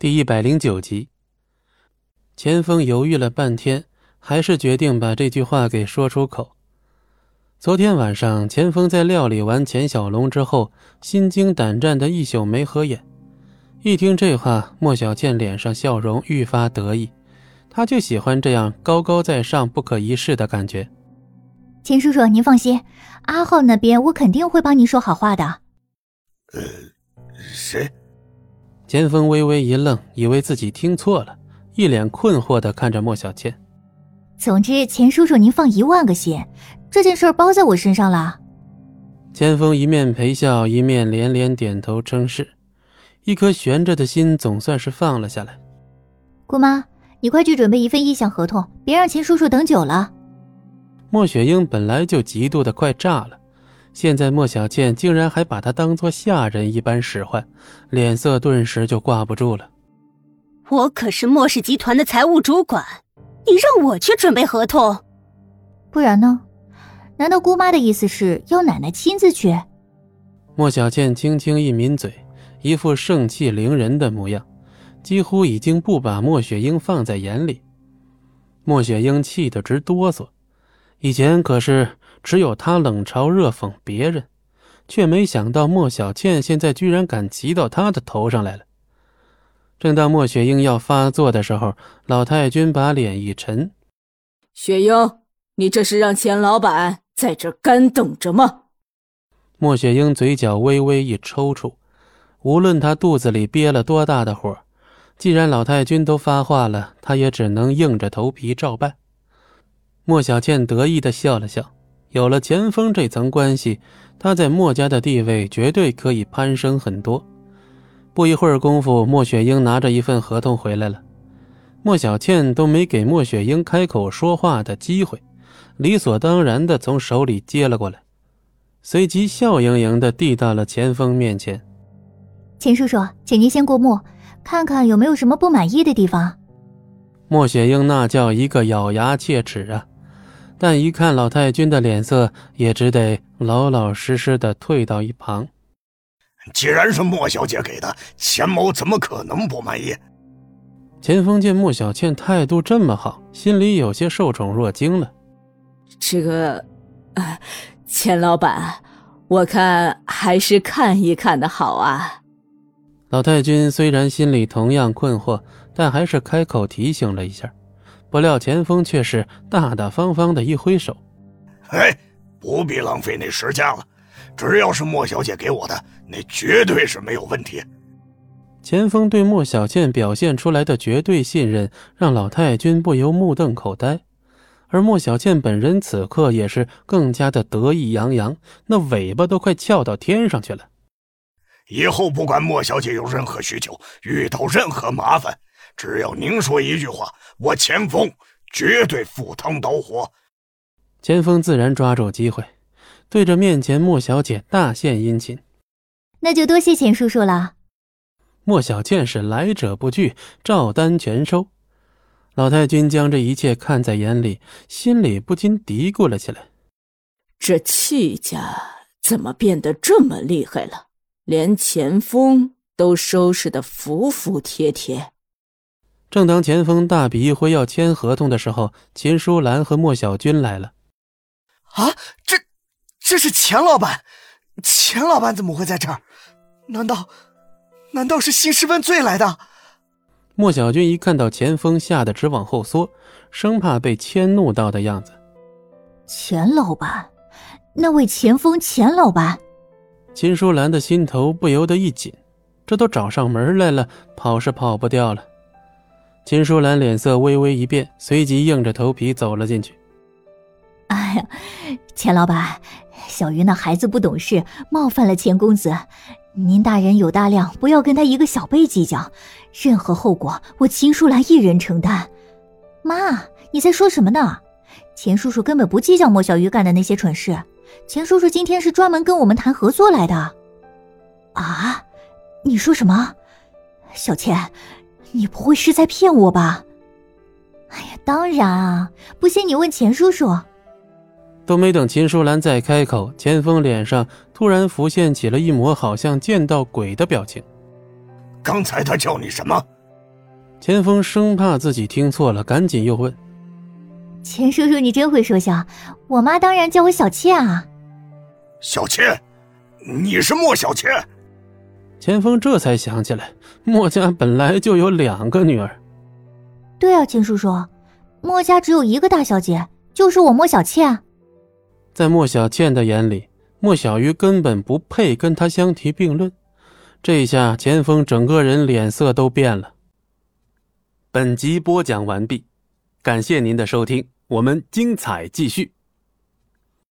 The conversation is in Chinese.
第一百零九集，钱锋犹豫了半天，还是决定把这句话给说出口。昨天晚上，钱锋在料理完钱小龙之后，心惊胆战的一宿没合眼。一听这话，莫小倩脸上笑容愈发得意，她就喜欢这样高高在上、不可一世的感觉。钱叔叔，您放心，阿浩那边我肯定会帮您说好话的。呃，谁？钱锋微微一愣，以为自己听错了，一脸困惑的看着莫小倩。总之，钱叔叔您放一万个心，这件事包在我身上了。钱锋一面陪笑，一面连连点头称是，一颗悬着的心总算是放了下来。姑妈，你快去准备一份意向合同，别让钱叔叔等久了。莫雪英本来就嫉妒的快炸了。现在莫小倩竟然还把他当做下人一般使唤，脸色顿时就挂不住了。我可是莫氏集团的财务主管，你让我去准备合同，不然呢？难道姑妈的意思是要奶奶亲自去？莫小倩轻轻一抿嘴，一副盛气凌人的模样，几乎已经不把莫雪英放在眼里。莫雪英气得直哆嗦，以前可是。只有他冷嘲热讽别人，却没想到莫小倩现在居然敢骑到他的头上来了。正当莫雪英要发作的时候，老太君把脸一沉：“雪英，你这是让钱老板在这干等着吗？”莫雪英嘴角微微一抽搐，无论她肚子里憋了多大的火，既然老太君都发话了，她也只能硬着头皮照办。莫小倩得意的笑了笑。有了钱枫这层关系，他在墨家的地位绝对可以攀升很多。不一会儿功夫，莫雪英拿着一份合同回来了。莫小倩都没给莫雪英开口说话的机会，理所当然的从手里接了过来，随即笑盈盈的递到了钱枫面前：“钱叔叔，请您先过目，看看有没有什么不满意的地方。”莫雪英那叫一个咬牙切齿啊！但一看老太君的脸色，也只得老老实实的退到一旁。既然是莫小姐给的，钱某怎么可能不满意？钱枫见莫小倩态度这么好，心里有些受宠若惊了。这个，钱老板，我看还是看一看的好啊。老太君虽然心里同样困惑，但还是开口提醒了一下。不料钱锋却是大大方方的一挥手：“哎，不必浪费那时间了，只要是莫小姐给我的，那绝对是没有问题。”钱锋对莫小倩表现出来的绝对信任，让老太君不由目瞪口呆，而莫小倩本人此刻也是更加的得意洋洋，那尾巴都快翘到天上去了。以后不管莫小姐有任何需求，遇到任何麻烦。只要您说一句话，我钱锋绝对赴汤蹈火。钱锋自然抓住机会，对着面前莫小姐大献殷勤。那就多谢钱叔叔了。莫小倩是来者不拒，照单全收。老太君将这一切看在眼里，心里不禁嘀咕了起来：这戚家怎么变得这么厉害了？连钱锋都收拾的服服帖帖。正当钱锋大笔一挥要签合同的时候，秦淑兰和莫小军来了。啊，这，这是钱老板，钱老板怎么会在这儿？难道，难道是兴师问罪来的？莫小军一看到钱锋，吓得直往后缩，生怕被迁怒到的样子。钱老板，那位钱锋，钱老板。秦淑兰的心头不由得一紧，这都找上门来了，跑是跑不掉了。秦淑兰脸色微微一变，随即硬着头皮走了进去。哎呀，钱老板，小鱼那孩子不懂事，冒犯了钱公子，您大人有大量，不要跟他一个小辈计较，任何后果我秦淑兰一人承担。妈，你在说什么呢？钱叔叔根本不计较莫小鱼干的那些蠢事，钱叔叔今天是专门跟我们谈合作来的。啊，你说什么？小钱。你不会是在骗我吧？哎呀，当然啊！不信你问钱叔叔。都没等秦淑兰再开口，钱锋脸上突然浮现起了一抹好像见到鬼的表情。刚才他叫你什么？钱锋生怕自己听错了，赶紧又问：“钱叔叔，你真会说笑，我妈当然叫我小倩啊。”小倩，你是莫小妾？钱枫这才想起来，墨家本来就有两个女儿。对啊，秦叔叔，墨家只有一个大小姐，就是我莫小倩。在莫小倩的眼里，莫小鱼根本不配跟她相提并论。这下钱枫整个人脸色都变了。本集播讲完毕，感谢您的收听，我们精彩继续。